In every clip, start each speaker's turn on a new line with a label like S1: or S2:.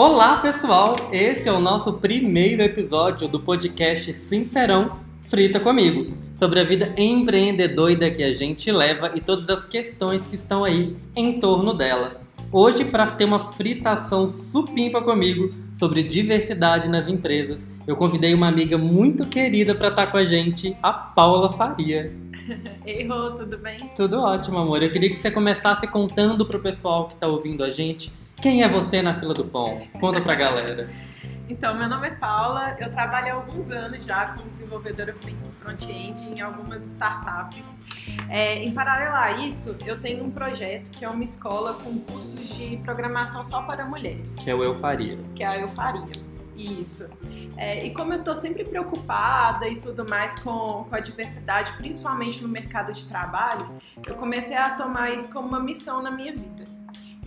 S1: Olá, pessoal! Esse é o nosso primeiro episódio do podcast Sincerão Frita Comigo, sobre a vida empreendedora que a gente leva e todas as questões que estão aí em torno dela. Hoje, para ter uma fritação supimpa comigo sobre diversidade nas empresas, eu convidei uma amiga muito querida para estar com a gente, a Paula Faria.
S2: Ei, Rô, tudo bem?
S1: Tudo ótimo, amor. Eu queria que você começasse contando pro pessoal que está ouvindo a gente quem é você na fila do pão? Conta pra galera.
S2: Então, meu nome é Paula, eu trabalho há alguns anos já como desenvolvedora front-end em algumas startups. É, em paralelo a isso, eu tenho um projeto que é uma escola com cursos de programação só para mulheres.
S1: Que é o Eu Faria.
S2: Que é a Eu Faria, isso. É, e como eu estou sempre preocupada e tudo mais com, com a diversidade, principalmente no mercado de trabalho, eu comecei a tomar isso como uma missão na minha vida.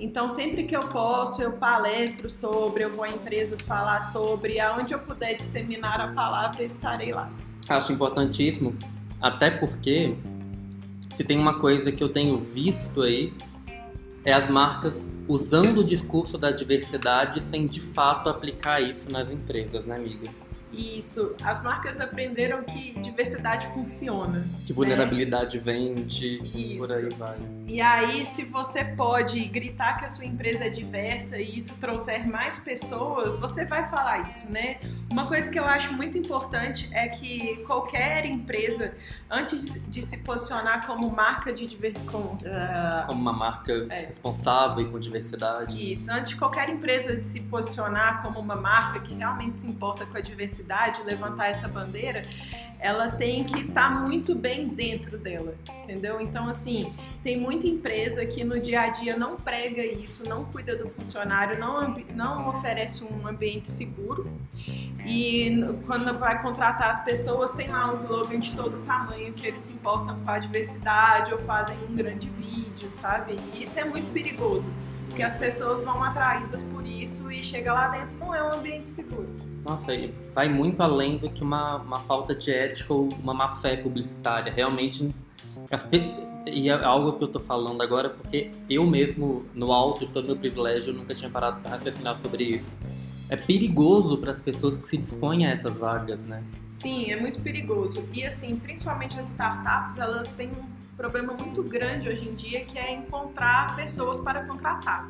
S2: Então, sempre que eu posso, eu palestro sobre, eu vou a empresas falar sobre, aonde eu puder disseminar a palavra, estarei lá.
S1: Acho importantíssimo, até porque se tem uma coisa que eu tenho visto aí, é as marcas usando o discurso da diversidade sem de fato aplicar isso nas empresas, né, amiga?
S2: Isso. As marcas aprenderam que diversidade funciona.
S1: Que vulnerabilidade né? vende, Isso. por aí vai.
S2: E aí, se você pode gritar que a sua empresa é diversa e isso trouxer mais pessoas, você vai falar isso, né? Uma coisa que eu acho muito importante é que qualquer empresa, antes de se posicionar como marca de diversidade. Uh,
S1: como uma marca é. responsável e com diversidade.
S2: Isso. Antes de qualquer empresa se posicionar como uma marca que realmente se importa com a diversidade, diversidade, levantar essa bandeira, ela tem que estar tá muito bem dentro dela, entendeu? Então, assim, tem muita empresa que no dia a dia não prega isso, não cuida do funcionário, não, não oferece um ambiente seguro e quando vai contratar as pessoas, tem lá um slogan de todo tamanho que eles se importam com a diversidade ou fazem um grande vídeo, sabe? E isso é muito perigoso porque as pessoas vão atraídas por isso e chega lá dentro não é um ambiente seguro.
S1: Nossa, vai muito além do que uma, uma falta de ética ou uma má fé publicitária. Realmente, as, e é algo que eu tô falando agora porque eu mesmo, no alto de todo meu privilégio, nunca tinha parado para raciocinar sobre isso. É perigoso para as pessoas que se dispõem a essas vagas, né?
S2: Sim, é muito perigoso. E assim, principalmente as startups, elas têm um problema muito grande hoje em dia que é encontrar pessoas para contratar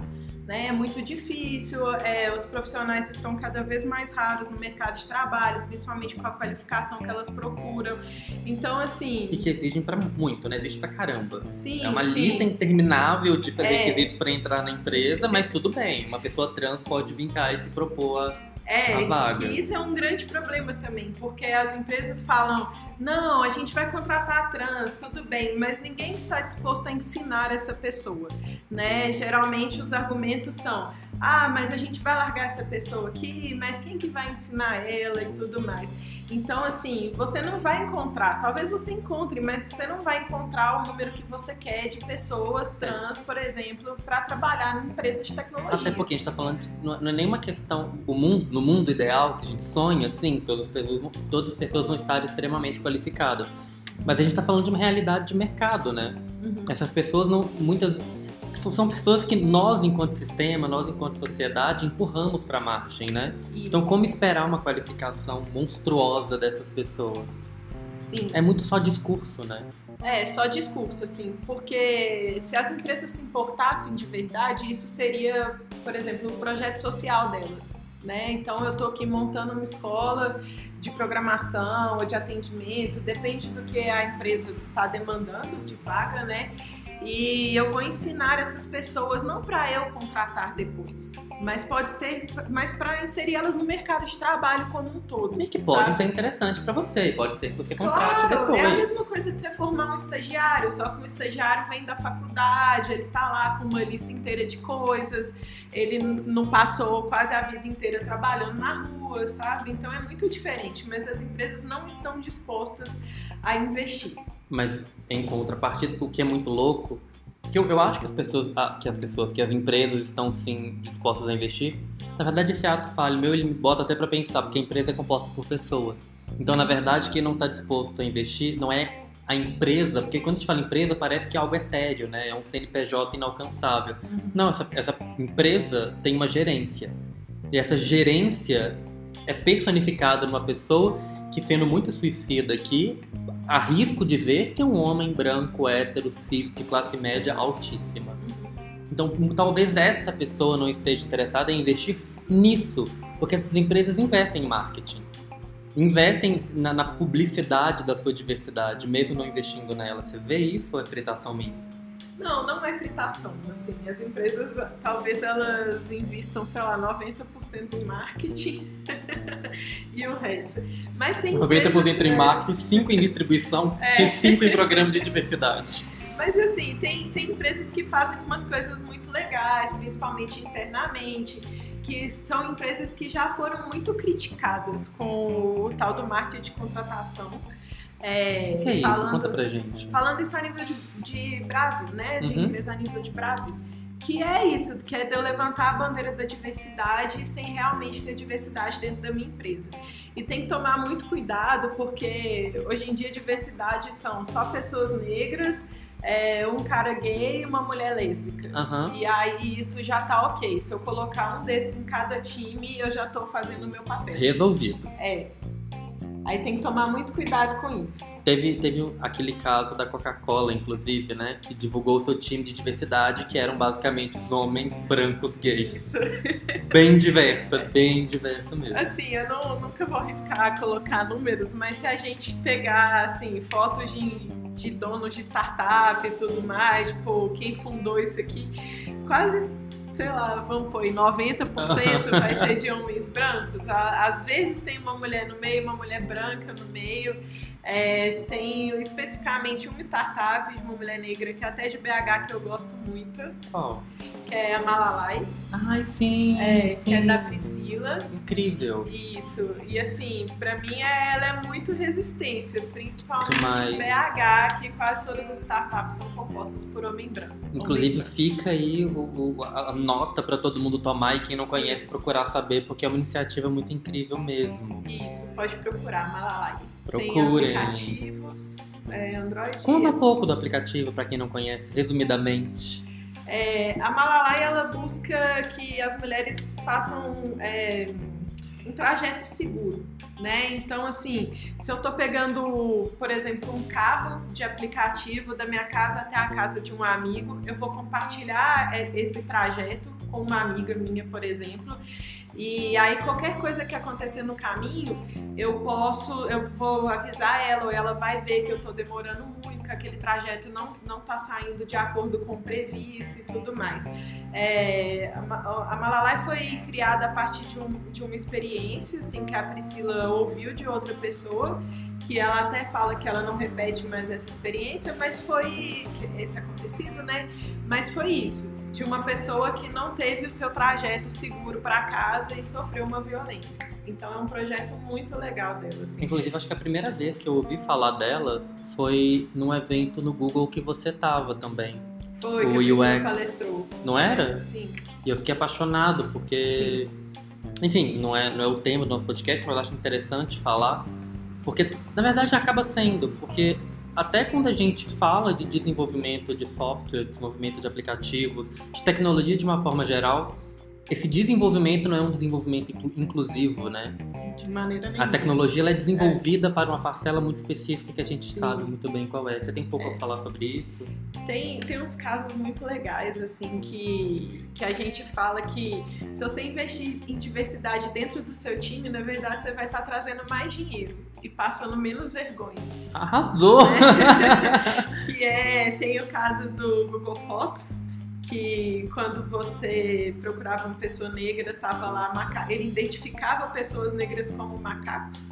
S2: né? É muito difícil, é, os profissionais estão cada vez mais raros no mercado de trabalho, principalmente com a qualificação que elas procuram. Então, assim.
S1: E que exigem para muito, né? Exige para caramba.
S2: Sim.
S1: É uma
S2: sim.
S1: lista interminável de é. requisitos para entrar na empresa, mas tudo bem. Uma pessoa trans pode vir cá e se propor a.
S2: É,
S1: vaga.
S2: e isso é um grande problema também, porque as empresas falam não, a gente vai contratar trans, tudo bem, mas ninguém está disposto a ensinar essa pessoa, né? Geralmente os argumentos são: ah, mas a gente vai largar essa pessoa aqui, mas quem que vai ensinar ela e tudo mais. Então, assim, você não vai encontrar, talvez você encontre, mas você não vai encontrar o número que você quer de pessoas trans, por exemplo, para trabalhar numa empresa de tecnologia.
S1: Até porque a gente está falando, de, não é nenhuma questão, o mundo, no mundo ideal que a gente sonha, assim, todas as pessoas, todas as pessoas vão estar extremamente qualificadas. Mas a gente está falando de uma realidade de mercado, né? Uhum. Essas pessoas não, muitas são pessoas que nós, enquanto sistema, nós, enquanto sociedade, empurramos para a margem, né?
S2: Isso.
S1: Então, como esperar uma qualificação monstruosa dessas pessoas?
S2: Sim.
S1: É muito só discurso, né?
S2: É, só discurso, assim, porque se as empresas se importassem de verdade, isso seria, por exemplo, o um projeto social delas. Né? Então eu estou aqui montando uma escola de programação ou de atendimento, depende do que a empresa está demandando de vaga, né? E eu vou ensinar essas pessoas não para eu contratar depois, mas pode ser, mas para inserir elas no mercado de trabalho como um todo.
S1: E que pode sabe? ser interessante para você, pode ser que você contrate
S2: claro,
S1: depois.
S2: É a mesma coisa de você formar um estagiário, só que um estagiário vem da faculdade, ele tá lá com uma lista inteira de coisas, ele não passou quase a vida inteira trabalhando na rua, sabe? Então é muito diferente, mas as empresas não estão dispostas a investir.
S1: Mas em contrapartida, o que é muito louco, que eu, eu acho que as pessoas, ah, que as pessoas, que as empresas estão sim dispostas a investir. Na verdade, esse ato falho meu, ele me bota até para pensar, porque a empresa é composta por pessoas. Então, na verdade, quem não está disposto a investir não é a empresa, porque quando a gente fala empresa parece que é algo etéreo, né? É um CNPJ inalcançável. Uhum. Não, essa, essa empresa tem uma gerência. E essa gerência é personificada numa pessoa que, sendo muito suicida aqui, arrisco dizer que é um homem branco, hétero, cis, de classe média altíssima. Então, talvez essa pessoa não esteja interessada em investir nisso, porque essas empresas investem em marketing. Investem na, na publicidade da sua diversidade, mesmo não investindo nela. Você vê isso ou é fritação minha?
S2: Não, não é fritação. Assim, as empresas, talvez elas investam, sei lá, 90% em marketing e o resto. Mas tem 90%
S1: empresas, em marketing, 5% em distribuição é. e 5% em programa de diversidade.
S2: Mas assim, tem, tem empresas que fazem umas coisas muito legais, principalmente internamente, que são empresas que já foram muito criticadas com o tal do marketing de contratação
S1: é, o que é falando, isso? Conta pra gente.
S2: Falando isso a nível de, de Brasil, né? De uhum. empresa a nível de Brasil. Que é isso, que é de eu levantar a bandeira da diversidade sem realmente ter diversidade dentro da minha empresa. E tem que tomar muito cuidado, porque hoje em dia diversidade são só pessoas negras, é, um cara gay e uma mulher lésbica. Uhum. E aí isso já tá ok. Se eu colocar um desses em cada time, eu já tô fazendo o meu papel.
S1: Resolvido.
S2: É. Aí tem que tomar muito cuidado com isso.
S1: Teve, teve aquele caso da Coca-Cola, inclusive, né? Que divulgou o seu time de diversidade, que eram basicamente os homens brancos gays. Isso. Bem diversa, bem diversa mesmo.
S2: Assim, eu não, nunca vou arriscar colocar números, mas se a gente pegar, assim, fotos de, de donos de startup e tudo mais, tipo, quem fundou isso aqui, quase sei lá, vamos pôr, 90% vai ser de homens brancos. Às vezes tem uma mulher no meio, uma mulher branca no meio. É, tem especificamente uma startup de uma mulher negra que é até de BH que eu gosto muito.
S1: Oh.
S2: Que é a Malalai.
S1: Ai, sim,
S2: é,
S1: sim.
S2: Que é da Priscila.
S1: Incrível.
S2: Isso. E assim, pra mim ela é muito resistência, principalmente Demais. BH, que quase todas as startups são compostas por homem branco.
S1: Inclusive, branco. fica aí o, o, a nota para todo mundo tomar e quem não sim. conhece procurar saber, porque é uma iniciativa muito incrível mesmo.
S2: Isso, pode procurar, Malalai.
S1: Procurem.
S2: Tem aplicativos, é, Android.
S1: Conta um pouco do aplicativo para quem não conhece, resumidamente.
S2: É, a Malalai ela busca que as mulheres façam é, um trajeto seguro, né? Então, assim, se eu estou pegando, por exemplo, um carro de aplicativo da minha casa até a casa de um amigo, eu vou compartilhar é, esse trajeto com uma amiga minha, por exemplo. E aí qualquer coisa que acontecer no caminho, eu posso, eu vou avisar ela ou ela vai ver que eu estou demorando muito, que aquele trajeto não não está saindo de acordo com o previsto e tudo mais. É, a Malalai foi criada a partir de, um, de uma experiência, assim, que a Priscila ouviu de outra pessoa que ela até fala que ela não repete mais essa experiência, mas foi esse acontecido, né? Mas foi isso de uma pessoa que não teve o seu trajeto seguro para casa e sofreu uma violência. Então é um projeto muito legal dela. Assim.
S1: Inclusive, acho que a primeira vez que eu ouvi falar delas foi num evento no Google que você tava também.
S2: Foi, o que UX. palestrou.
S1: Não era?
S2: Sim.
S1: E eu fiquei apaixonado, porque. Sim. Enfim, não é, não é o tema do nosso podcast, mas eu acho interessante falar. Porque, na verdade, acaba sendo, porque até quando a gente fala de desenvolvimento de software, desenvolvimento de aplicativos, de tecnologia de uma forma geral, esse desenvolvimento não é um desenvolvimento inclusivo, né?
S2: De maneira nenhuma.
S1: A tecnologia é desenvolvida é. para uma parcela muito específica que a gente Sim. sabe muito bem qual é. Você tem pouco é. a falar sobre isso?
S2: Tem, tem uns casos muito legais, assim, que, que a gente fala que se você investir em diversidade dentro do seu time, na verdade você vai estar trazendo mais dinheiro e passando menos vergonha.
S1: Arrasou!
S2: Né? que é, tem o caso do Google Fotos, que quando você procurava uma pessoa negra, tava lá, maca... ele identificava pessoas negras como macacos.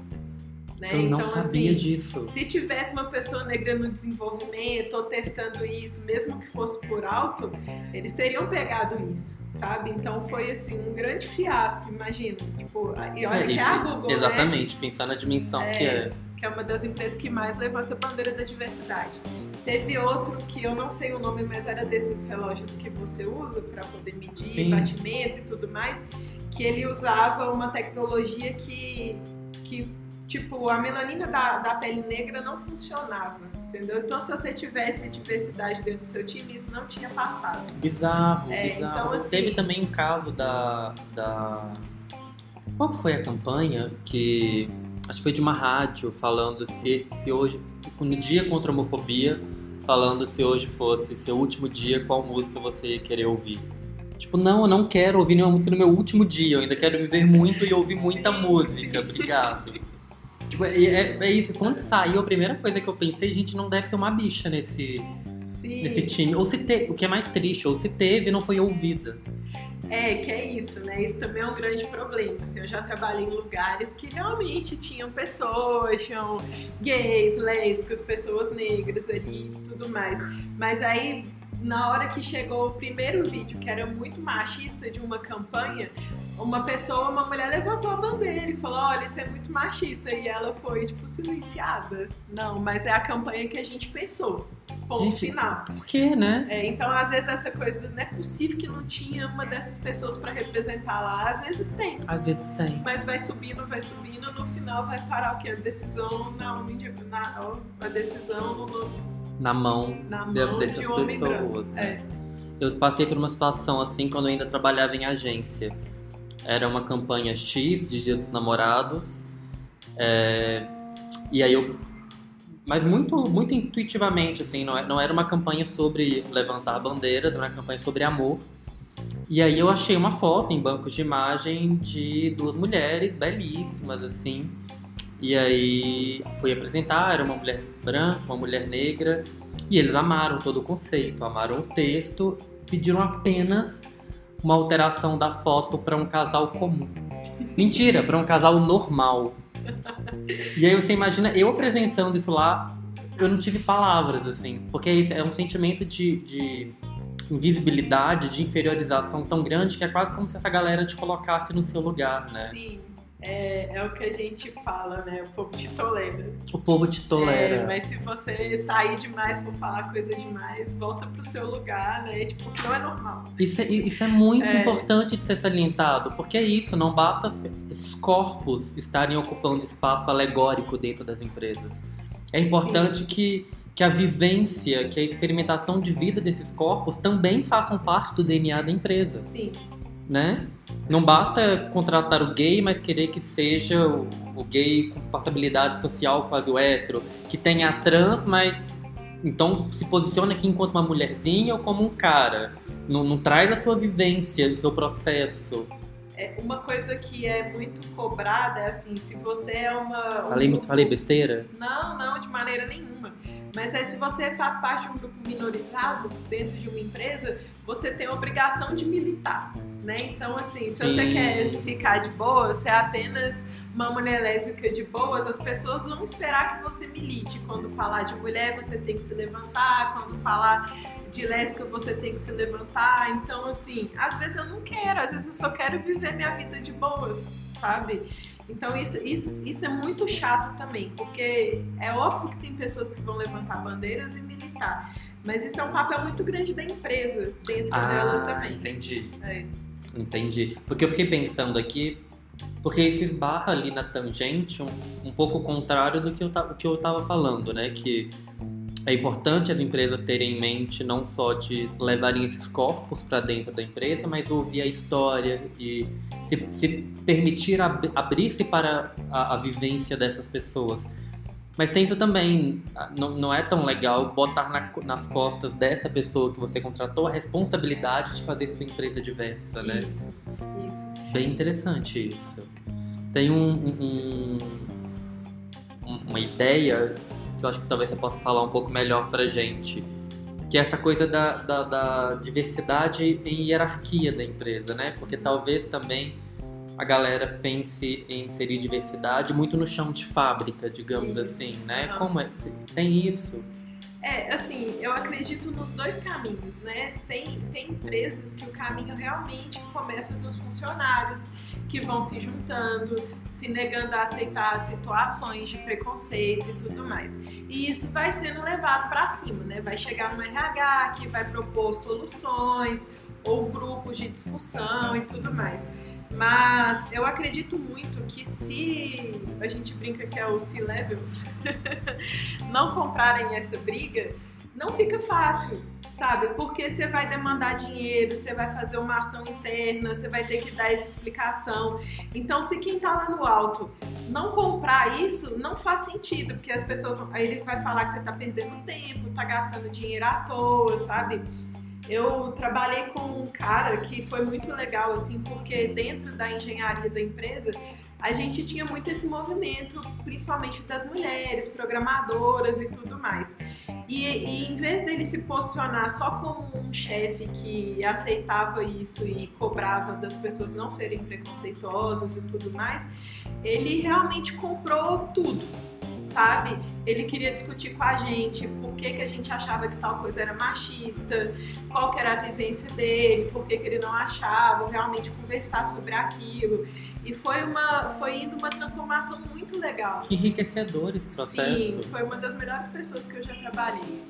S2: Né?
S1: Eu não
S2: então,
S1: sabia
S2: assim,
S1: disso.
S2: Se tivesse uma pessoa negra no desenvolvimento ou testando isso, mesmo que fosse por alto, eles teriam pegado isso, sabe? Então foi assim um grande fiasco, imagina. Tipo, e olha é, que é a Google,
S1: né? Exatamente, né? pensar na dimensão é, que é.
S2: Que é uma das empresas que mais levanta a bandeira da diversidade. Teve outro que eu não sei o nome, mas era desses relógios que você usa para poder medir Sim. batimento e tudo mais, que ele usava uma tecnologia que, que tipo, a melanina da, da pele negra não funcionava, entendeu? Então, se você tivesse diversidade dentro do seu time, isso não tinha passado.
S1: Bizarro, é, bizarro. Então, assim, Teve também um caso da, da Qual foi a campanha que. Acho que foi de uma rádio falando se, se hoje. No dia contra a homofobia, falando se hoje fosse seu último dia, qual música você ia querer ouvir. Tipo, não, eu não quero ouvir nenhuma música no meu último dia, eu ainda quero viver muito e ouvir muita
S2: Sim,
S1: música, obrigado. Tipo, é, é- é isso, quando saiu, a primeira coisa que eu pensei, gente, não deve ter uma bicha nesse,
S2: Sim.
S1: nesse time. Ou se teve, o que é mais triste, ou se teve, não foi ouvida.
S2: É, que é isso, né? Isso também é um grande problema. Assim, eu já trabalhei em lugares que realmente tinham pessoas, tinham gays, lésbicas, pessoas negras ali e tudo mais. Mas aí, na hora que chegou o primeiro vídeo, que era muito machista de uma campanha, uma pessoa, uma mulher levantou a bandeira e falou: Olha, isso é muito machista. E ela foi, tipo, silenciada. Não, mas é a campanha que a gente pensou. Ponto
S1: Gente,
S2: final.
S1: Por quê, né?
S2: É, então, às vezes, essa coisa, não é possível que não tinha uma dessas pessoas pra representar lá. Às vezes tem,
S1: Às vezes tem.
S2: mas vai subindo, vai subindo, no final vai parar o quê? A decisão na homem de, na, a decisão no-
S1: Na mão
S2: na
S1: de-
S2: mão
S1: dessas
S2: de um homem
S1: pessoas.
S2: branco.
S1: né?
S2: É.
S1: Eu passei por uma situação assim quando eu ainda trabalhava em agência. Era uma campanha X de Dia dos Namorados. é, E aí eu. Mas muito, muito intuitivamente, assim, não é- não era uma campanha sobre levantar bandeiras, era uma campanha sobre amor. E aí eu achei uma foto em bancos de imagem de duas mulheres belíssimas, assim. E aí fui apresentar, era uma mulher branca, uma mulher negra. E eles amaram todo o conceito, amaram o texto, pediram apenas uma alteração da foto para um casal comum. Mentira, para um casal normal. E aí você imagina, eu apresentando isso lá, eu não tive palavras, assim. Porque é um sentimento de, de invisibilidade, de inferiorização tão grande que é quase como se essa galera te colocasse no seu lugar, né?
S2: Sim. É, é o que a gente fala, né? O povo te tolera.
S1: O povo te tolera.
S2: É, mas se você sair demais for falar coisa demais, volta pro seu lugar, né? Tipo, que não é normal.
S1: Isso é, isso é muito
S2: É.
S1: importante de ser salientado, porque é isso, não basta as- esses corpos estarem ocupando espaço alegórico dentro das empresas. É importante que, que a vivência, que a experimentação de vida desses corpos também façam parte do DNA da empresa,
S2: Sim.
S1: né? Não basta contratar o gay, mas querer que seja o, gay com passabilidade social quase o hétero, que tenha a trans, mas então se posiciona aqui enquanto uma mulherzinha ou como um cara. Não, não traz a sua vivência, o seu processo.
S2: É, uma coisa que é muito cobrada é assim, se você é uma. um
S1: Falei, muito-
S2: grupo-
S1: falei besteira?
S2: Não, não, de maneira nenhuma. Mas é se você faz parte de um grupo minorizado dentro de uma empresa, você tem a obrigação de militar, né? Então, assim, se
S1: Sim.
S2: você quer ficar de boa, você é apenas uma mulher lésbica de boas, as pessoas vão esperar que você milite. Quando falar de mulher, você tem que se levantar. Quando falar de lésbica, você tem que se levantar. Então, assim, às vezes eu não quero, às vezes eu só quero viver minha vida de boas, sabe? Então isso, isso, isso é muito chato também, porque é óbvio que tem pessoas que vão levantar bandeiras e militar, mas isso é um papel muito grande da empresa dentro dela também.
S1: Ah, entendi.
S2: É.
S1: Entendi. Porque eu fiquei pensando aqui, porque isso esbarra ali na tangente um, um pouco contrário do que eu, ta- que eu tava falando, né? Que é importante as empresas terem em mente não só de levarem esses corpos para dentro da empresa, mas ouvir a história e se, se permitir ab- abrir-se para a, a vivência dessas pessoas. Mas tem isso também, não, não é tão legal botar na- nas costas dessa pessoa que você contratou a responsabilidade de fazer sua empresa diversa, né?
S2: Isso, isso.
S1: Bem interessante isso. Tem um, um- um- uma ideia que eu acho que talvez você possa falar um pouco melhor pra gente, que é essa coisa da, da, da diversidade em hierarquia da empresa, né? Porque talvez também a galera pense em inserir diversidade muito no chão de fábrica, digamos
S2: Isso.
S1: assim, né? Como é? Tem isso?
S2: É, assim, eu acredito nos dois caminhos, né? Tem, tem empresas que o caminho realmente começa dos funcionários que vão se juntando, se negando a aceitar situações de preconceito e tudo mais. E isso vai sendo levado para cima, né? Vai chegar no RH que vai propor soluções ou grupos de discussão e tudo mais. Mas eu acredito muito que se a gente brinca que é o C-Levels, não comprarem essa briga, não fica fácil, sabe? Porque você vai demandar dinheiro, você vai fazer uma ação interna, você vai ter que dar essa explicação. Então, se quem tá lá no alto não comprar isso, não faz sentido, porque as pessoas. Aí ele vai falar que você tá perdendo tempo, tá gastando dinheiro à toa, sabe? Eu trabalhei com um cara que foi muito legal, assim, porque dentro da engenharia da empresa, a gente tinha muito esse movimento, principalmente das mulheres, programadoras e tudo mais. E, e, em vez dele se posicionar só como um chefe que aceitava isso e cobrava das pessoas não serem preconceituosas e tudo mais, ele realmente comprou tudo sabe? Ele queria discutir com a gente por que, que a gente achava que tal coisa era machista, qual que era a vivência dele, por que, que ele não achava, realmente conversar sobre aquilo. E foi uma foi indo uma transformação muito legal.
S1: Que enriquecedor esse processo.
S2: Sim, foi uma das melhores pessoas que eu já trabalhei.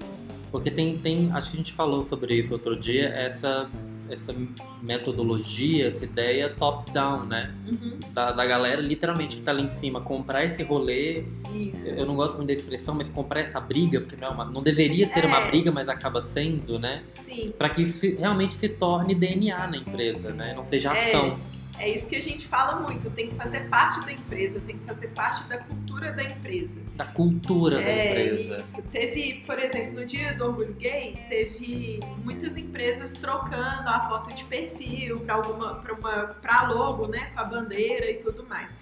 S1: Porque tem, tem, acho que a gente falou sobre isso outro dia, essa essa metodologia, essa ideia top-down, né? Uhum. Da, da galera literalmente que tá ali em cima, comprar esse rolê.
S2: Isso.
S1: Eu não gosto muito da expressão, mas comprar essa briga, porque não, é uma, não deveria ser é. uma briga, mas acaba sendo, né?
S2: Sim.
S1: Para que isso realmente se torne DNA na empresa, né? Não seja é. ação.
S2: É. É isso que a gente fala muito, tem que fazer parte da empresa, tem que fazer parte da cultura da empresa.
S1: Da cultura
S2: é,
S1: da empresa.
S2: Isso. Teve, por exemplo, no dia do orgulho gay, teve muitas empresas trocando a foto de perfil para alguma para uma para logo, né, com a bandeira e tudo mais.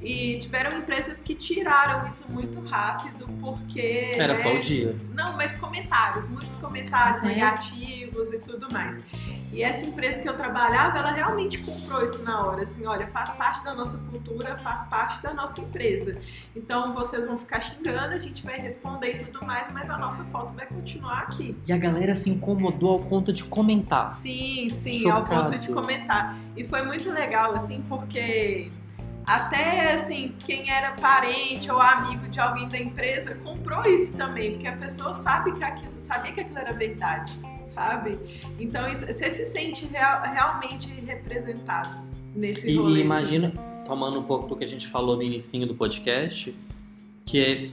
S2: E tiveram empresas que tiraram isso muito rápido porque
S1: era
S2: né,
S1: só o dia.
S2: Não, mas comentários, muitos comentários é. negativos e tudo mais. E essa empresa que eu trabalhava, ela realmente comprou isso na hora, assim, olha, faz parte da nossa cultura, faz parte da nossa empresa. Então vocês vão ficar xingando, a gente vai responder e tudo mais, mas a nossa foto vai continuar aqui.
S1: E a galera se incomodou ao ponto de comentar.
S2: Sim, sim, Chocado. ao ponto de comentar. E foi muito legal, assim, porque até assim, quem era parente ou amigo de alguém da empresa comprou isso também, porque a pessoa sabe que aquilo, sabia que aquilo era verdade, sabe? Então isso, você se sente real, realmente representado nesse
S1: rolê. E, e imagina, tomando um pouco do que a gente falou no início do podcast, que é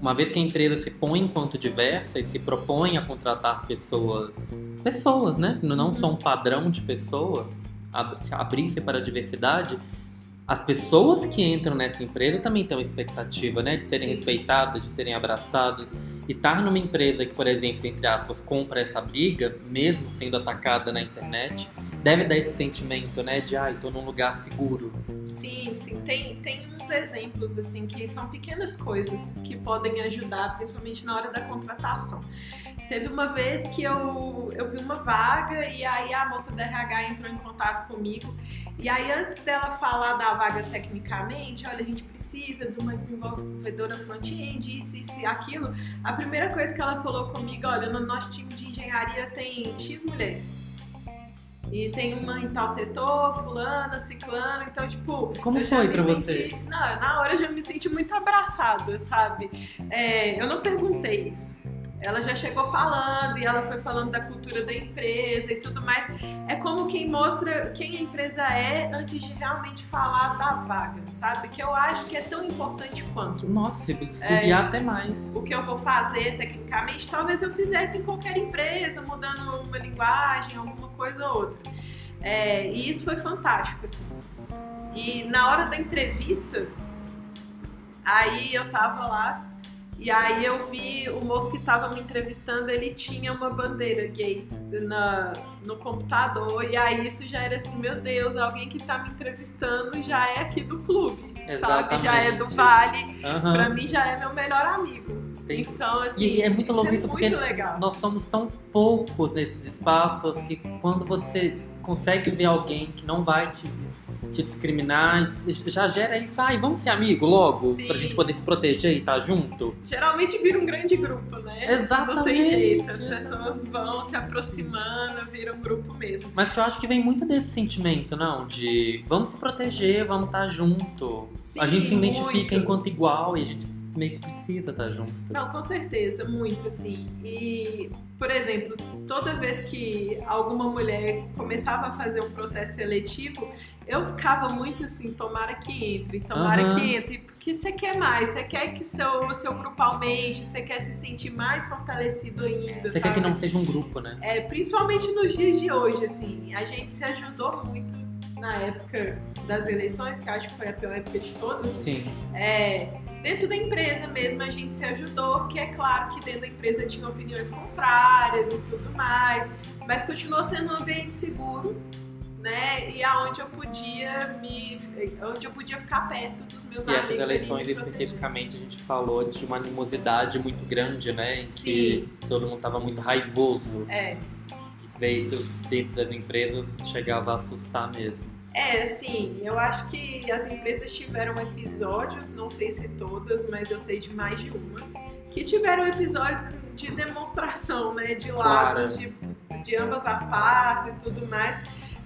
S1: uma vez que a empresa se põe enquanto diversa e se propõe a contratar pessoas, pessoas, né? Não só um padrão de pessoa, abrir-se para a diversidade, as pessoas que entram nessa empresa também têm uma expectativa, né? De serem Sim. respeitadas, de serem abraçadas. E estar numa empresa que, por exemplo, entre aspas, compra essa briga, mesmo sendo atacada na internet, deve dar esse sentimento, né? De, ai, ah, tô num lugar seguro.
S2: Sim, sim. Tem, tem uns exemplos, assim, que são pequenas coisas que podem ajudar, principalmente na hora da contratação. Teve uma vez que eu, eu vi uma vaga e aí a moça da RH entrou em contato comigo. E aí, antes dela falar da vaga tecnicamente, olha, a gente precisa de uma desenvolvedora front-end, isso, isso e aquilo. A primeira coisa que ela falou comigo, olha, no nosso time de engenharia tem X mulheres. E tem uma em tal setor, fulana, ciclano, então, tipo.
S1: Como foi pra
S2: senti,
S1: você?
S2: Não, na hora eu já me senti muito abraçada, sabe? É, eu não perguntei isso ela já chegou falando e ela foi falando da cultura da empresa e tudo mais. É como quem mostra quem a empresa é antes de realmente falar da vaga, sabe? Que eu acho que é tão importante quanto.
S1: Nossa, você precisa é, até mais.
S2: O que eu vou fazer tecnicamente, talvez eu fizesse em qualquer empresa, mudando uma linguagem, alguma coisa ou outra. É, e isso foi fantástico, assim. E na hora da entrevista, aí eu tava lá e aí eu vi o moço que estava me entrevistando, ele tinha uma bandeira gay na, no computador. E aí isso já era assim, meu Deus, alguém que está me entrevistando já é aqui do clube, Exatamente. sabe? Já é do Vale. Uhum. Pra mim já é meu melhor amigo. Tem... Então, assim,
S1: e é muito louco
S2: é
S1: isso, porque
S2: legal.
S1: nós somos tão poucos nesses espaços que quando você consegue ver alguém que não vai te te discriminar, já gera isso, ai, vamos ser amigo logo, Sim. pra gente poder se proteger e estar tá junto.
S2: Geralmente vira um grande grupo, né?
S1: Exatamente.
S2: Não tem jeito, as pessoas vão se aproximando, vira um grupo mesmo.
S1: Mas que eu acho que vem muito desse sentimento, não? De vamos se proteger, vamos estar tá junto. Sim, a gente se identifica muito. enquanto igual e a gente meio que precisa estar junto.
S2: Não, com certeza, muito assim. E, por exemplo, toda vez que alguma mulher começava a fazer um processo seletivo, eu ficava muito assim, tomara que entre, tomara
S1: Aham.
S2: que entre, porque você quer mais, você quer que seu, seu grupo aumente, você quer se sentir mais fortalecido ainda.
S1: Você quer que
S2: sabe?
S1: não seja um grupo, né?
S2: É, principalmente nos dias de hoje, assim, a gente se ajudou muito na época das eleições, que acho que foi a pior época de todas.
S1: Sim.
S2: É, dentro da empresa mesmo a gente se ajudou, porque é claro que dentro da empresa tinha opiniões contrárias e tudo mais, mas continuou sendo um ambiente seguro, né? E aonde eu podia me, onde eu podia ficar perto dos meus
S1: E
S2: amigos.
S1: essas
S2: ali,
S1: eleições especificamente a gente falou de uma animosidade muito grande, né? Em
S2: Sim.
S1: que todo mundo tava muito raivoso.
S2: É,
S1: Ver isso dentro das empresas chegava a assustar mesmo.
S2: É, assim, eu acho que as empresas tiveram episódios, não sei se todas, mas eu sei de mais de uma, que tiveram episódios de demonstração, né? De
S1: Claro.
S2: lados, de, de ambas as partes e tudo mais.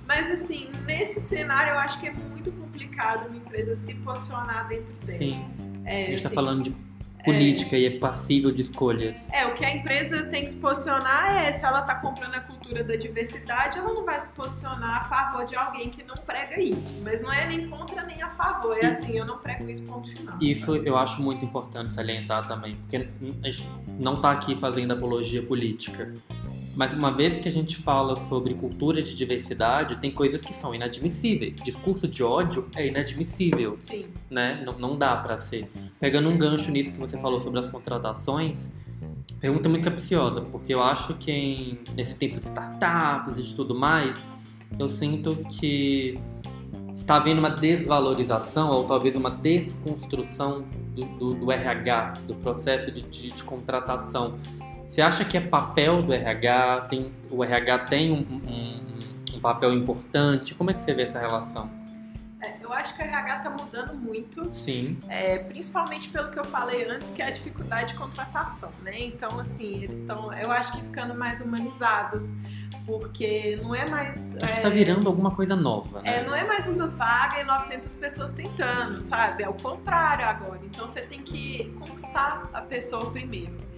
S2: Mas, assim, nesse cenário eu acho que é muito complicado uma empresa se posicionar dentro dela.
S1: Sim.
S2: É,
S1: A gente tá
S2: assim,
S1: falando de política e é passível de escolhas.
S2: É, o que a empresa tem que se posicionar é se ela tá comprando a cultura da diversidade, ela não vai se posicionar a favor de alguém que não prega isso. Mas não é nem contra nem a favor, é assim, eu não prego isso, ponto final.
S1: Isso eu acho muito importante salientar também, porque a gente não tá aqui fazendo apologia política. Mas uma vez que a gente fala sobre cultura de diversidade, tem coisas que são inadmissíveis. Discurso de ódio é inadmissível.
S2: Sim,
S1: né? Não, não dá pra ser. Pegando um gancho nisso que você falou sobre as contratações, pergunta muito capciosa, porque eu acho que em- nesse tempo de startups e de tudo mais, eu sinto que está havendo uma desvalorização ou talvez uma desconstrução do, do- do RH, do processo de, de- de contratação. Você acha que é papel do RH? Tem, o RH tem um, um- um papel importante? Como é que você vê essa relação?
S2: É, eu acho que o RH tá mudando muito,
S1: Sim,
S2: é, principalmente pelo que eu falei antes, que é a dificuldade de contratação, né? Então, assim, eles estão, eu acho que ficando mais humanizados, porque não é mais.
S1: acho
S2: é,
S1: que tá virando alguma coisa nova, né?
S2: É, não é mais uma vaga e 900 pessoas tentando, sabe? É o contrário agora. Então você tem que conquistar a pessoa primeiro.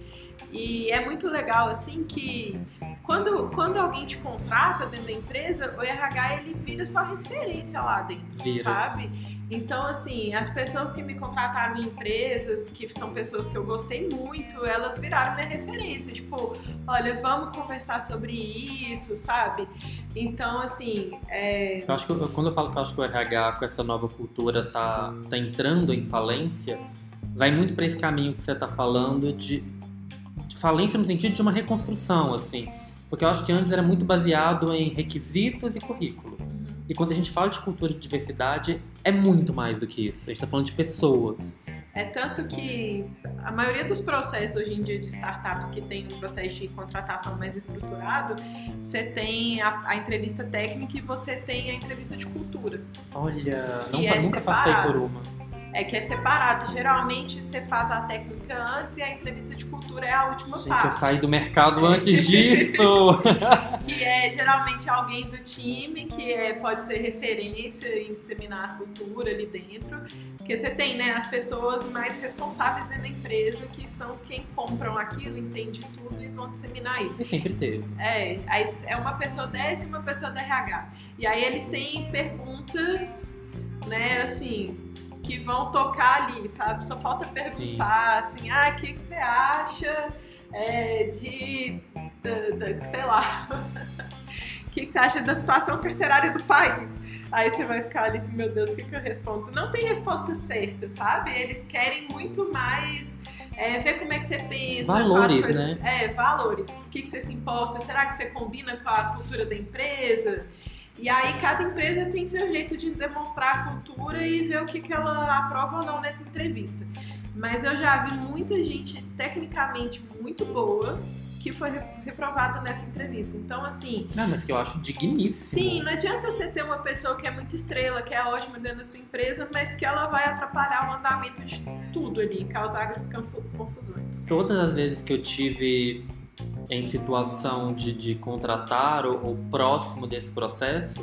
S2: E é muito legal, assim, que quando, quando alguém te contrata dentro da empresa, o RH ele vira sua referência lá dentro,
S1: Vira.
S2: sabe? Então, assim, as pessoas que me contrataram em empresas, que são pessoas que eu gostei muito, elas viraram minha referência. Tipo, olha, vamos conversar sobre isso, sabe? Então, assim, é,
S1: Eu acho que eu- quando eu falo que eu acho que o RH com essa nova cultura tá, tá entrando em falência, vai muito para esse caminho que você tá falando de, de falência no sentido de uma reconstrução, assim. Porque eu acho que antes era muito baseado em requisitos e currículo. E quando a gente fala de cultura de diversidade, é muito mais do que isso. A gente tá falando de pessoas.
S2: É tanto que a maioria dos processos hoje em dia de startups que tem um processo de contratação mais estruturado, você tem a, a entrevista técnica e você tem a entrevista de cultura.
S1: Olha, não,
S2: E é
S1: nunca passei
S2: separado.
S1: por uma.
S2: É que é separado. Geralmente você faz a técnica antes e a entrevista de cultura é a última
S1: Gente, eu
S2: parte.
S1: saí do mercado antes disso.
S2: Que é geralmente alguém do time que é, pode ser referência em disseminar a cultura ali dentro. Porque você tem né, as pessoas mais responsáveis dentro da empresa que são quem compram aquilo, entende tudo e vão disseminar isso.
S1: e sempre teve.
S2: É, aí é uma pessoa dessa e uma pessoa da RH. E aí eles têm perguntas, né, assim, que vão tocar ali, sabe? Só falta perguntar, assim, ah, o que, que você acha é, de, da- da- sei lá, o que, que você acha da situação carcerária do país? Aí você vai ficar ali assim, meu Deus, o que, que eu respondo? Não tem resposta certa, sabe? Eles querem muito mais é, ver como é que você pensa.
S1: Valores,
S2: coisas-
S1: né?
S2: É, valores. O que, que você se importa? Será que você combina com a cultura da empresa? E aí cada empresa tem seu jeito de demonstrar a cultura e ver o que, que ela aprova ou não nessa entrevista. Mas eu já vi muita gente tecnicamente muito boa que foi re- reprovada nessa entrevista. Então, assim,
S1: Não, mas que eu acho digníssimo.
S2: Sim, não adianta você ter uma pessoa que é muito estrela, que é ótima dentro da sua empresa, mas que ela vai atrapalhar o andamento de tudo ali, causar confu- confusões.
S1: Todas as vezes que eu tive em situação de, de contratar ou, ou próximo desse processo,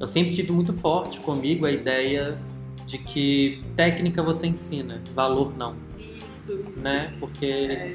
S1: eu sempre tive muito forte comigo a ideia de que técnica você ensina, valor não.
S2: Isso. Isso, isso.
S1: né? Porque
S2: É.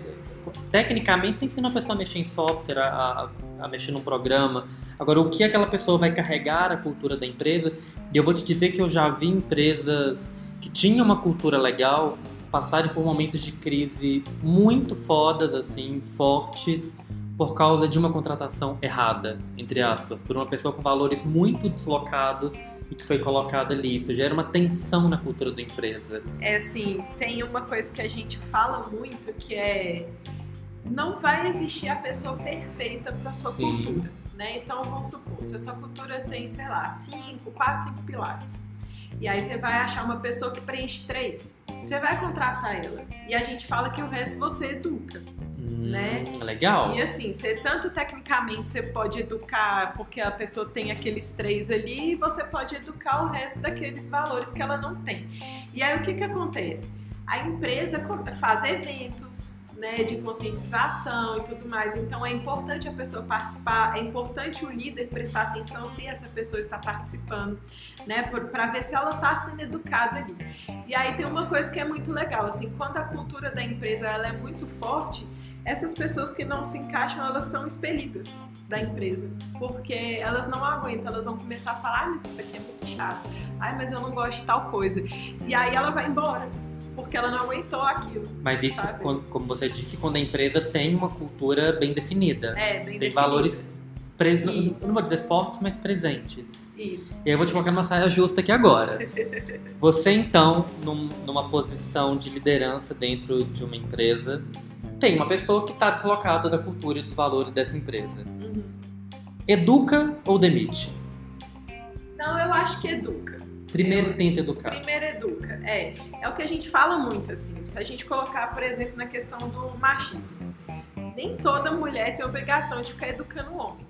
S1: tecnicamente você ensina a pessoa a mexer em software, a, a- a mexer num programa. Agora, o que aquela pessoa vai carregar a cultura da empresa? E eu vou te dizer que eu já vi empresas que tinham uma cultura legal passarem por momentos de crise muito fodas, assim, fortes, por causa de uma contratação errada, entre aspas, por uma pessoa com valores muito deslocados e que foi colocada ali. Isso gera uma tensão na cultura da empresa.
S2: É assim, tem uma coisa que a gente fala muito que é não vai existir a pessoa perfeita para sua
S1: Sim.
S2: cultura, né? Então vamos supor, se a sua cultura tem, sei lá, cinco, quatro, cinco pilares. E aí você vai achar uma pessoa que preenche três. Você vai contratar ela. E a gente fala que o resto você educa.
S1: Hum,
S2: Né?
S1: Legal.
S2: E assim, você tanto tecnicamente você pode educar porque a pessoa tem aqueles três ali, e você pode educar o resto daqueles valores que ela não tem. E aí o que que acontece? A empresa faz eventos, né, de conscientização e tudo mais. Então é importante a pessoa participar, é importante o líder prestar atenção se essa pessoa está participando, né, para ver se ela está sendo educada ali. E aí tem uma coisa que é muito legal, assim, quando a cultura da empresa ela é muito forte, essas pessoas que não se encaixam, elas são expelidas da empresa, porque elas não aguentam, elas vão começar a falar, ah, mas isso aqui é muito chato, ai, mas eu não gosto de tal coisa, e aí ela vai embora, porque ela não aguentou aquilo.
S1: Mas isso, quando- como você disse, quando a empresa tem uma cultura bem definida.
S2: É, bem
S1: tem valores, pre- não- vou dizer fortes, mas presentes.
S2: Isso.
S1: E aí eu vou te colocar numa saia justa aqui agora. Você, então, num- numa posição de liderança dentro de uma empresa, tem uma pessoa que está deslocada da cultura e dos valores dessa empresa.
S2: Uhum.
S1: Educa ou demite?
S2: Não, eu acho que educa.
S1: Primeiro tenta educar.
S2: Primeiro educa. É, é o que a gente fala muito, assim. Se a gente colocar, por exemplo, na questão do machismo. Nem toda mulher tem obrigação de ficar educando o homem,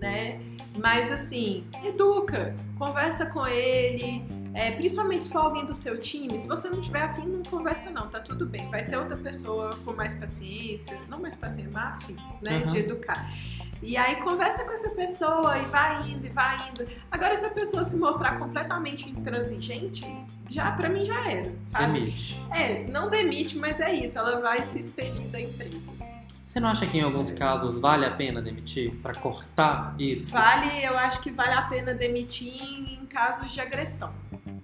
S2: né? Mas assim, educa, conversa com ele, é, principalmente se for alguém do seu time. Se você não tiver afim, não conversa não, tá tudo bem. Vai ter outra pessoa com mais paciência, não mais paciência, mas afim, né?
S1: Uhum.
S2: De educar. E aí conversa com essa pessoa e vai indo e vai indo. Agora, se a pessoa se mostrar completamente intransigente, já para mim já era, sabe?
S1: Demite.
S2: É, não demite, mas é isso, ela vai se expelir da empresa.
S1: Você não acha que em alguns casos vale a pena demitir para cortar isso?
S2: Vale, eu acho que vale a pena demitir em casos de agressão,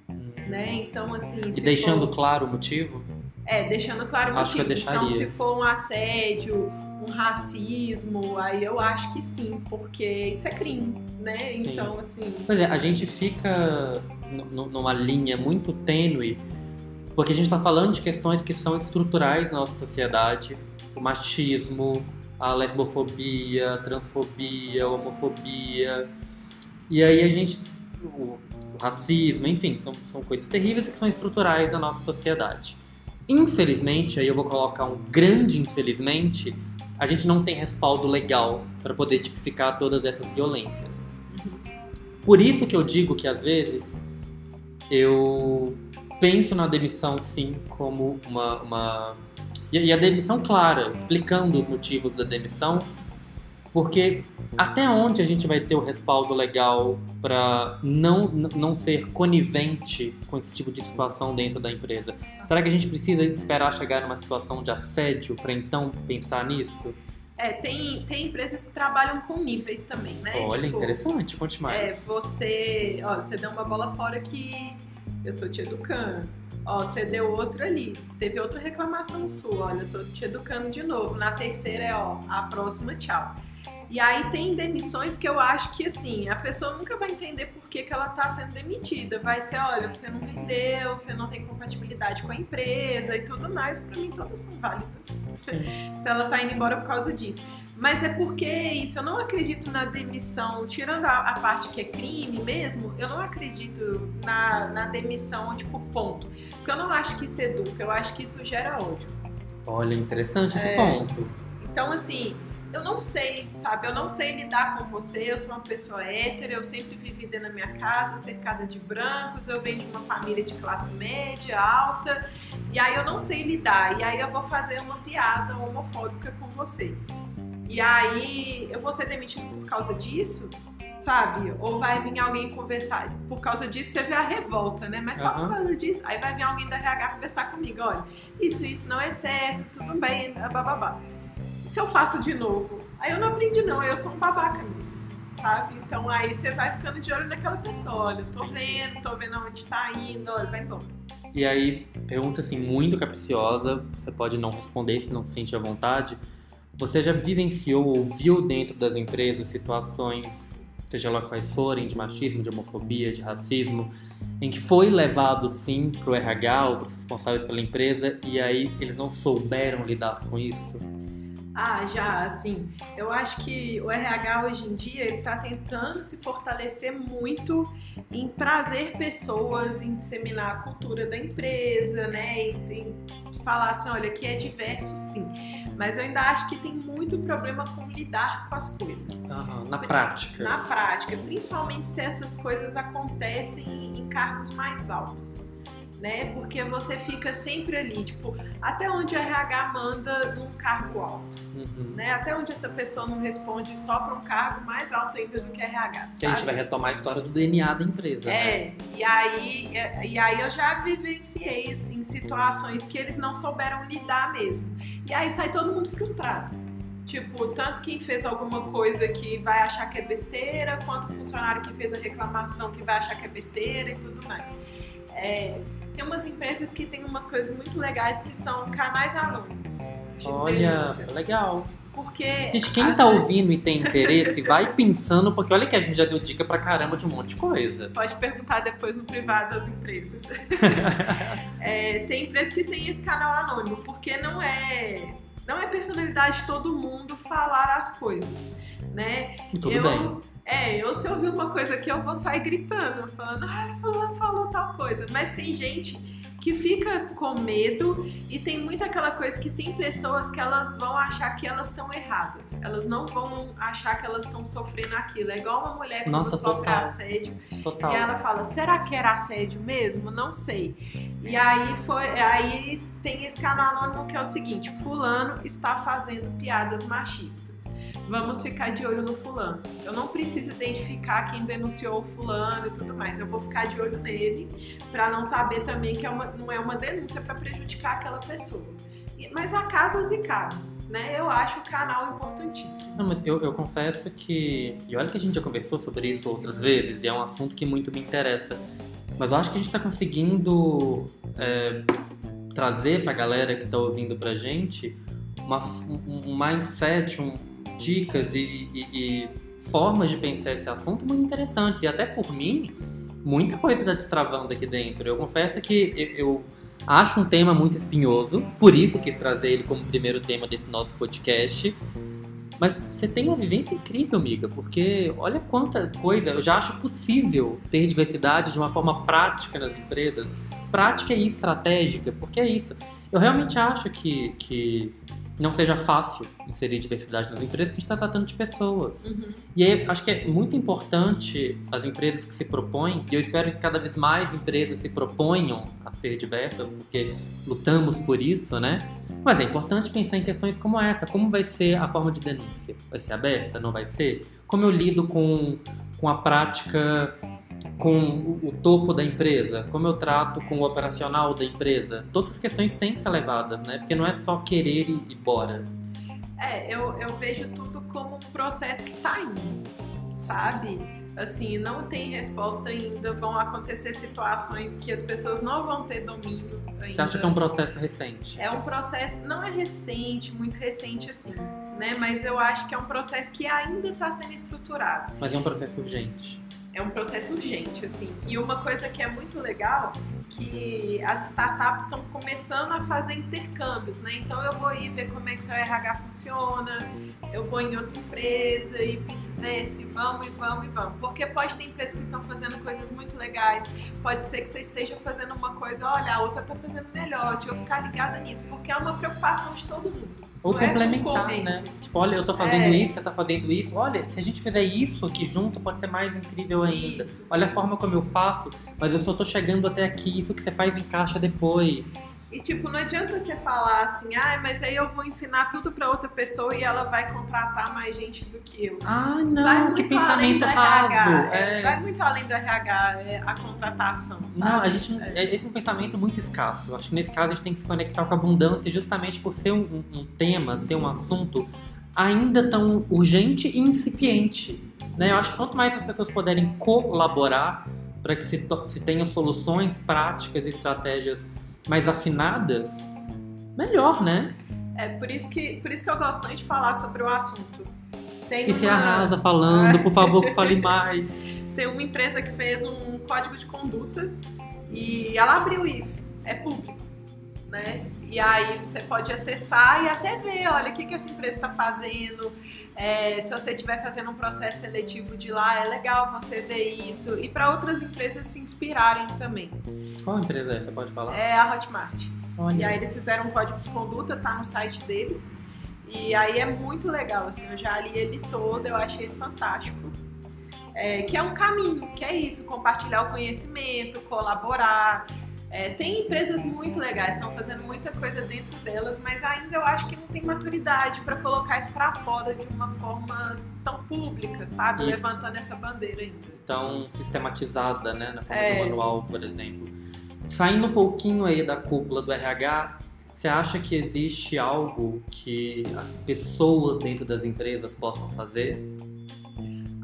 S1: Hum.
S2: né? Então, assim.
S1: E deixando
S2: for-
S1: claro o motivo?
S2: É, deixando claro o
S1: Acho que eu
S2: motivo. Então,
S1: deixaria.
S2: se for um assédio, um racismo, aí eu acho que sim, porque isso é crime, né?
S1: Sim.
S2: Então, assim.
S1: Pois é, a gente fica nu- nu- numa linha muito tênue, porque a gente está falando de questões que são estruturais na nossa sociedade, o machismo, a lesbofobia, a transfobia, a homofobia, e aí a gente, o, o racismo, enfim, são, são coisas terríveis que são estruturais na nossa sociedade. Infelizmente, aí eu vou colocar um grande infelizmente, a gente não tem respaldo legal para poder tipificar todas essas violências. Por isso que eu digo que às vezes eu penso na demissão sim como uma. uma... E a demissão clara, explicando os motivos da demissão, porque até onde a gente vai ter o respaldo legal para não, não ser conivente com esse tipo de situação dentro da empresa? Será que a gente precisa esperar chegar numa situação de assédio para então pensar nisso?
S2: É, tem, tem empresas que trabalham com níveis também, né?
S1: Olha,
S2: Tipo,
S1: interessante, conte
S2: É,
S1: mais.
S2: você, ó, você deu uma bola fora que eu tô te educando. Ó, você deu outra ali. Teve outra reclamação sua, olha, eu tô te educando de novo. Na terceira é, ó, a próxima, tchau. E aí tem demissões que eu acho que assim, a pessoa nunca vai entender por que, que ela tá sendo demitida. Vai ser, olha, você não rendeu, você não tem compatibilidade com a empresa e tudo mais. Pra mim todas são válidas se ela tá indo embora por causa disso. Mas é porque isso, eu não acredito na demissão, tirando a, a parte que é crime mesmo, eu não acredito na, na demissão, tipo, ponto. Porque eu não acho que isso educa, eu acho que isso gera ódio.
S1: Olha, interessante esse
S2: É.
S1: ponto.
S2: Então, assim, eu não sei, sabe? Eu não sei lidar com você, eu sou uma pessoa hétero, eu sempre vivi dentro da minha casa, cercada de brancos, eu venho de uma família de classe média, alta, e aí eu não sei lidar, e aí eu vou fazer uma piada homofóbica com você. E aí eu vou ser demitido por causa disso? sabe? Ou vai vir alguém conversar. Por causa disso, você vê a revolta, né? Mas só
S1: Aham.
S2: por causa disso, aí vai vir alguém da RH conversar comigo: olha, isso, isso não é certo, tudo bem, bababá. Se eu faço de novo, aí eu não aprendi, não, aí eu sou um babaca mesmo, sabe? Então aí você vai ficando de olho naquela pessoa: olha, eu tô vendo, tô vendo aonde tá indo, olha, vai embora.
S1: E aí, pergunta assim, muito capciosa, você pode não responder se não se sente à vontade. Você já vivenciou ou viu dentro das empresas situações, seja lá quais forem, de machismo, de homofobia, de racismo, em que foi levado sim pro RH ou pros responsáveis pela empresa e aí eles não souberam lidar com isso?
S2: Ah, já, assim, eu acho que o RH hoje em dia ele está tentando se fortalecer muito em trazer pessoas, em disseminar a cultura da empresa, né? E em falar assim, olha, aqui é diverso sim. Mas eu ainda acho que tem muito problema com lidar com as coisas.
S1: Aham, na prática.
S2: Na prática, principalmente se essas coisas acontecem em- em cargos mais altos. Né? Porque você fica sempre ali, tipo, até onde o RH manda num cargo alto
S1: Uhum.
S2: né? Até onde essa pessoa não responde só para um cargo mais alto ainda do que RH.
S1: Se a gente
S2: sabe?
S1: vai retomar a história do DNA da empresa, né?
S2: É, e aí, é, e aí eu já vivenciei assim, situações que eles não souberam lidar mesmo. E aí sai todo mundo frustrado. Tipo, tanto quem fez alguma coisa que vai achar que é besteira, quanto o funcionário que fez a reclamação que vai achar que é besteira e tudo mais. É, tem umas empresas que tem umas coisas muito legais que são canais anônimos. de
S1: Olha,
S2: denúncia.
S1: legal.
S2: Porque.
S1: Gente, quem
S2: às
S1: tá
S2: vezes-
S1: ouvindo e tem interesse, vai pensando, porque olha que a gente já deu dica pra caramba de um monte de coisa.
S2: Pode perguntar depois no privado das empresas. É, tem empresa que tem esse canal anônimo, porque não é não é personalidade de todo mundo falar as coisas, né?
S1: Tudo
S2: eu,
S1: bem.
S2: É, eu se eu ouvir uma coisa aqui, eu vou sair gritando, falando, ah, fulano falou tal coisa. Mas tem gente que fica com medo e tem muito aquela coisa que tem pessoas que elas vão achar que elas estão erradas. Elas não vão achar que elas estão sofrendo aquilo. É igual uma mulher quando
S1: Nossa,
S2: sofre
S1: total.
S2: assédio.
S1: Total.
S2: E ela fala, será que era assédio mesmo? Não sei. E aí foi, aí tem esse canal anônimo que é o seguinte: fulano está fazendo piadas machistas. Vamos ficar de olho no fulano. Eu não preciso identificar quem denunciou o fulano e tudo mais. Eu vou ficar de olho nele para não saber também que é uma- não é uma denúncia para prejudicar aquela pessoa. Mas há casos e casos, né? Eu acho o canal importantíssimo.
S1: Não, mas eu, eu confesso que. E olha que a gente já conversou sobre isso outras vezes, e é um assunto que muito me interessa. Mas eu acho que a gente tá conseguindo é, trazer pra galera que tá ouvindo pra gente uma, um, um mindset, um, dicas e, e- e formas de pensar esse assunto muito interessantes. E até por mim, muita coisa tá destravando aqui dentro. Eu confesso que eu, eu acho um tema muito espinhoso, por isso quis trazer ele como primeiro tema desse nosso podcast. Mas você tem uma vivência incrível, amiga, porque olha quanta coisa. Eu já acho possível ter diversidade de uma forma prática nas empresas, prática e estratégica, porque é isso. Eu realmente acho que, que não seja fácil inserir diversidade nas empresas, porque a gente está tratando de pessoas. E aí, acho que é muito importante as empresas que se propõem, e eu espero que cada vez mais empresas se proponham a ser diversas, porque lutamos por isso, né? Mas é importante pensar em questões como essa. Como vai ser a forma de denúncia? Vai ser aberta? Não vai ser? Como eu lido com, com a prática, com o, topo da empresa? Como eu trato com o operacional da empresa? Todas essas questões têm que ser levadas, né? Porque não é só querer ir embora.
S2: É, eu, eu vejo tudo como um processo que tá indo, sabe? Assim, não tem resposta ainda, vão acontecer situações que as pessoas não vão ter domínio ainda.
S1: Você acha que é um processo recente?
S2: É um processo, não é recente, muito recente assim, né? Mas eu acho que é um processo que ainda está sendo estruturado.
S1: Mas é um processo urgente.
S2: É um processo urgente, assim. E uma coisa que é muito legal, que as startups estão começando a fazer intercâmbios, né? Então eu vou ir ver como é que seu RH funciona, eu vou em outra empresa e vice-versa, e vamos, e vamos, e vamos. Porque pode ter empresas que estão fazendo coisas muito legais, pode ser que você esteja fazendo uma coisa, olha, a outra está fazendo melhor, deixa eu ficar ligada nisso, porque é uma preocupação de todo mundo.
S1: Ou
S2: Não é
S1: complementar, né?
S2: concorrência.
S1: Tipo, olha, eu tô fazendo
S2: É.
S1: isso, você tá fazendo isso. Olha, se a gente fizer isso aqui junto, pode ser mais incrível ainda.
S2: Isso.
S1: Olha a forma como eu faço, mas eu só tô chegando até aqui. Isso que você faz encaixa depois.
S2: E, tipo, não adianta você falar assim, ah, mas aí eu vou ensinar tudo pra outra pessoa e ela vai contratar mais gente do que eu.
S1: Ah, não, que pensamento raso.
S2: RH,
S1: É.
S2: Vai muito além do RH, é a contratação, sabe?
S1: Não, a gente não- é- esse é um pensamento muito escasso. Acho que nesse caso a gente tem que se conectar com a abundância justamente por ser um, um- tema, ser um assunto ainda tão urgente e incipiente. Né? Eu acho que quanto mais as pessoas puderem colaborar para que se, se tenham soluções práticas e estratégias mais afinadas, melhor, né?
S2: É por isso, que, por isso que eu gosto tanto de falar sobre o assunto. Tem
S1: E se
S2: uma-
S1: arrasa falando, por favor, fale mais.
S2: Tem uma empresa que fez um código de conduta e ela abriu isso. É público, né? E aí você pode acessar e até ver, olha, o que, que essa empresa está fazendo. É, se você estiver fazendo um processo seletivo de lá, é legal você ver isso. E para outras empresas se inspirarem também.
S1: Qual empresa é? Você pode falar?
S2: É a Hotmart.
S1: Olha.
S2: E aí eles fizeram um código de conduta, tá no site deles. E aí é muito legal, assim, eu já li ele todo, eu achei ele fantástico. É, que é um caminho, que é isso, compartilhar o conhecimento, colaborar. É, tem empresas muito legais, estão fazendo muita coisa dentro delas, mas ainda eu acho que não tem maturidade para colocar isso para fora de uma forma tão pública, sabe?
S1: Isso.
S2: Levantando essa bandeira ainda.
S1: tão sistematizada, né, na forma
S2: É.
S1: de manual, por exemplo. Saindo um pouquinho aí da cúpula do RH, você acha que existe algo que as pessoas dentro das empresas possam fazer?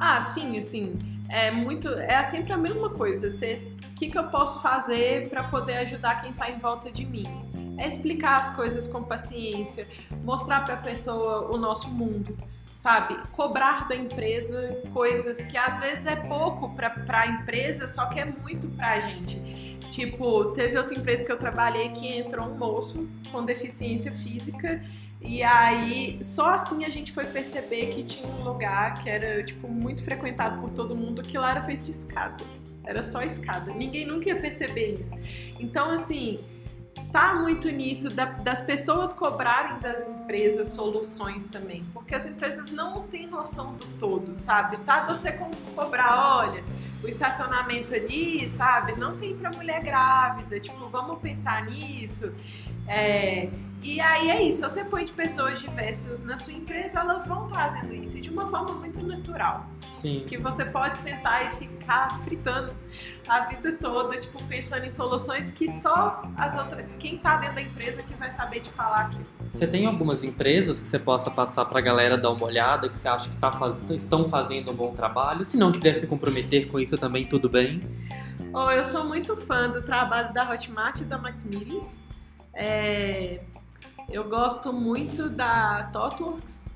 S2: Ah, sim, assim, é muito, é sempre a mesma coisa. Você, o que, que eu posso fazer para poder ajudar quem está em volta de mim? É explicar as coisas com paciência, mostrar para a pessoa o nosso mundo, sabe? Cobrar da empresa coisas que às vezes é pouco para a empresa, só que é muito para a gente. Tipo, teve outra empresa que eu trabalhei que entrou um moço com deficiência física e aí, só assim a gente foi perceber que tinha um lugar que era, tipo, muito frequentado por todo mundo, que lá era feito de escada. Era só escada. Ninguém nunca ia perceber isso. Então, assim, tá muito nisso da- das pessoas cobrarem das empresas soluções também. Porque as empresas não têm noção do todo, sabe? Tá você co- cobrar, olha, o estacionamento ali, sabe? Não tem pra mulher grávida. Tipo, vamos pensar nisso. É, e aí é isso, você põe de pessoas diversas na sua empresa, elas vão trazendo isso de uma forma muito natural.
S1: Sim.
S2: Que você pode sentar e ficar fritando a vida toda, tipo, pensando em soluções que só as outras, quem tá dentro da empresa que vai saber te falar aquilo.
S1: Você tem algumas empresas que você possa passar pra galera dar uma olhada, que você acha que tá faz... estão fazendo um bom trabalho? Se não quiser se comprometer com isso também, tudo bem.
S2: Oh, eu sou muito fã do trabalho da Hotmart e da Maximilians. É, eu gosto muito da ThoughtWorks.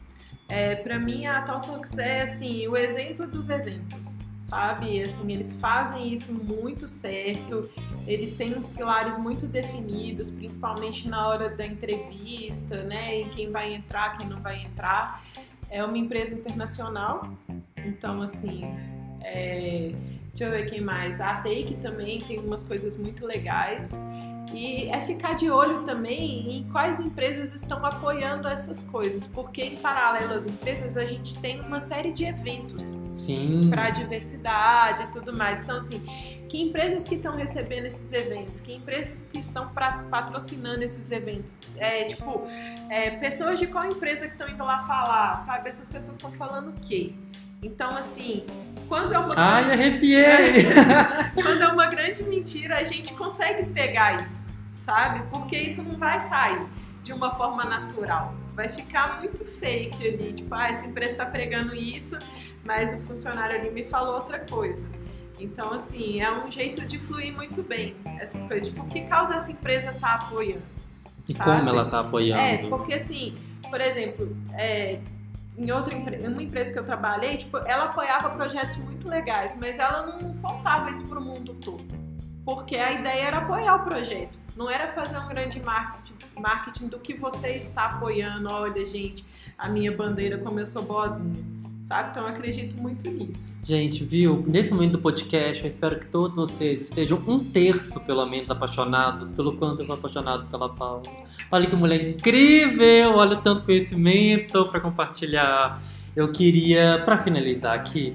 S2: É, para mim, a ThoughtWorks é assim o exemplo dos exemplos, sabe? Assim, eles fazem isso muito certo. Eles têm uns pilares muito definidos, principalmente na hora da entrevista, né? Em quem vai entrar, quem não vai entrar. É uma empresa internacional, então assim, é, Deixa eu ver quem mais. A Take também tem umas coisas muito legais. E é ficar de olho também em quais empresas estão apoiando essas coisas, porque em paralelo às empresas a gente tem uma série de eventos para diversidade e tudo mais. Então, assim, que empresas que estão recebendo esses eventos, que empresas que estão pra- patrocinando esses eventos, é tipo, é, pessoas de qual empresa que estão indo lá falar, sabe? Essas pessoas estão falando o quê? Então, assim, quando é uma
S1: Ai,
S2: grande-
S1: arrepiei!
S2: quando é uma grande mentira, a gente consegue pegar isso, sabe? Porque isso não vai sair de uma forma natural. Vai ficar muito fake ali. Tipo, ah, essa empresa está pregando isso, mas o funcionário ali me falou outra coisa. Então, assim, é um jeito de fluir muito bem essas coisas. Tipo, que causa essa empresa tá apoiando?
S1: E
S2: sabe?
S1: como ela tá apoiando?
S2: É, porque assim, por exemplo, é, em outra empre- em uma empresa que eu trabalhei, tipo, ela apoiava projetos muito legais, mas ela não contava isso pro mundo todo. Porque a ideia era apoiar o projeto, não era fazer um grande marketing, marketing do que você está apoiando. Olha, gente, a minha bandeira, como eu sou boazinha, sabe? Então eu acredito muito nisso.
S1: Gente, viu? Nesse momento do podcast, eu espero que todos vocês estejam um terço, pelo menos, apaixonados pelo quanto eu sou apaixonado pela Paula. Olha que mulher incrível! Olha tanto conhecimento para compartilhar. Eu queria, para finalizar aqui,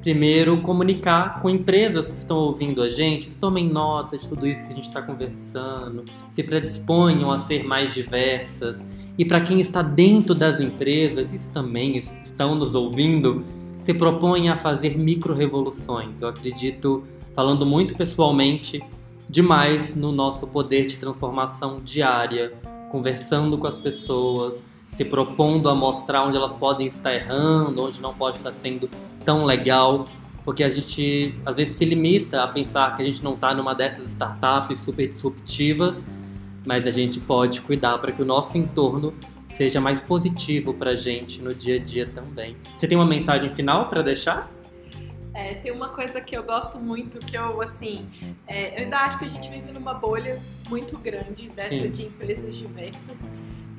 S1: Primeiro, comunicar com empresas que estão ouvindo a gente, tomem nota de tudo isso que a gente está conversando, se predisponham a ser mais diversas. E para quem está dentro das empresas, isso também estão nos ouvindo, se propõem a fazer micro-revoluções. Eu acredito, falando muito pessoalmente, demais no nosso poder de transformação diária, conversando com as pessoas, se propondo a mostrar onde elas podem estar errando, onde não pode estar sendo tão legal, porque a gente às vezes se limita a pensar que a gente não está numa dessas startups super disruptivas, mas a gente pode cuidar para que o nosso entorno seja mais positivo para a gente no dia a dia também. Você tem uma mensagem final para deixar?
S2: É, tem uma coisa que eu gosto muito, que eu, assim, é, eu ainda acho que a gente vive numa bolha muito grande dessa Sim. de empresas diversas.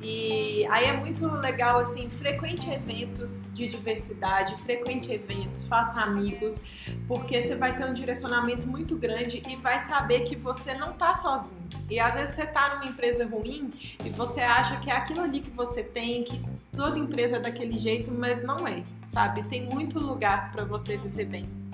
S2: E aí é muito legal, assim, frequente eventos de diversidade, frequente eventos, faça amigos, porque você vai ter um direcionamento muito grande e vai saber que você não tá sozinho. E às vezes você tá numa empresa ruim e você acha que é aquilo ali que você tem, que toda empresa é daquele jeito, mas não é, sabe? Tem muito lugar para você viver bem.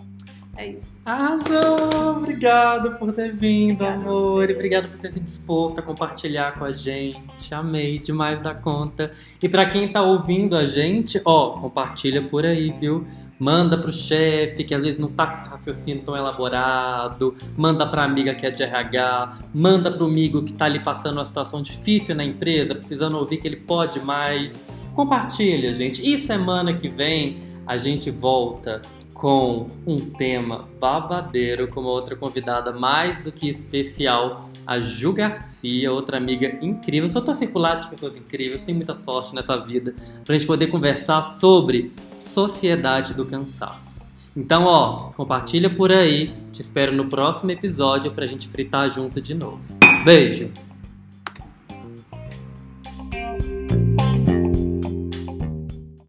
S2: É isso.
S1: Arrasou! Obrigado por ter vindo, Obrigada amor. E obrigado por ter se disposto a compartilhar com a gente. Amei demais da conta. E para quem tá ouvindo a gente, ó, compartilha por aí, viu? Manda pro chefe que às vezes não tá com esse raciocínio tão elaborado. Manda pra amiga que é de RH. Manda pro amigo que tá ali passando uma situação difícil na empresa, precisando ouvir que ele pode mais. Compartilha, gente. E semana que vem a gente volta com um tema babadeiro, com uma outra convidada mais do que especial, a Ju Garcia, outra amiga incrível. Só tô circulado de pessoas incríveis, tenho muita sorte nessa vida, pra gente poder conversar sobre sociedade do cansaço. Então, ó, compartilha por aí. Te espero no próximo episódio pra gente fritar junto de novo. Beijo!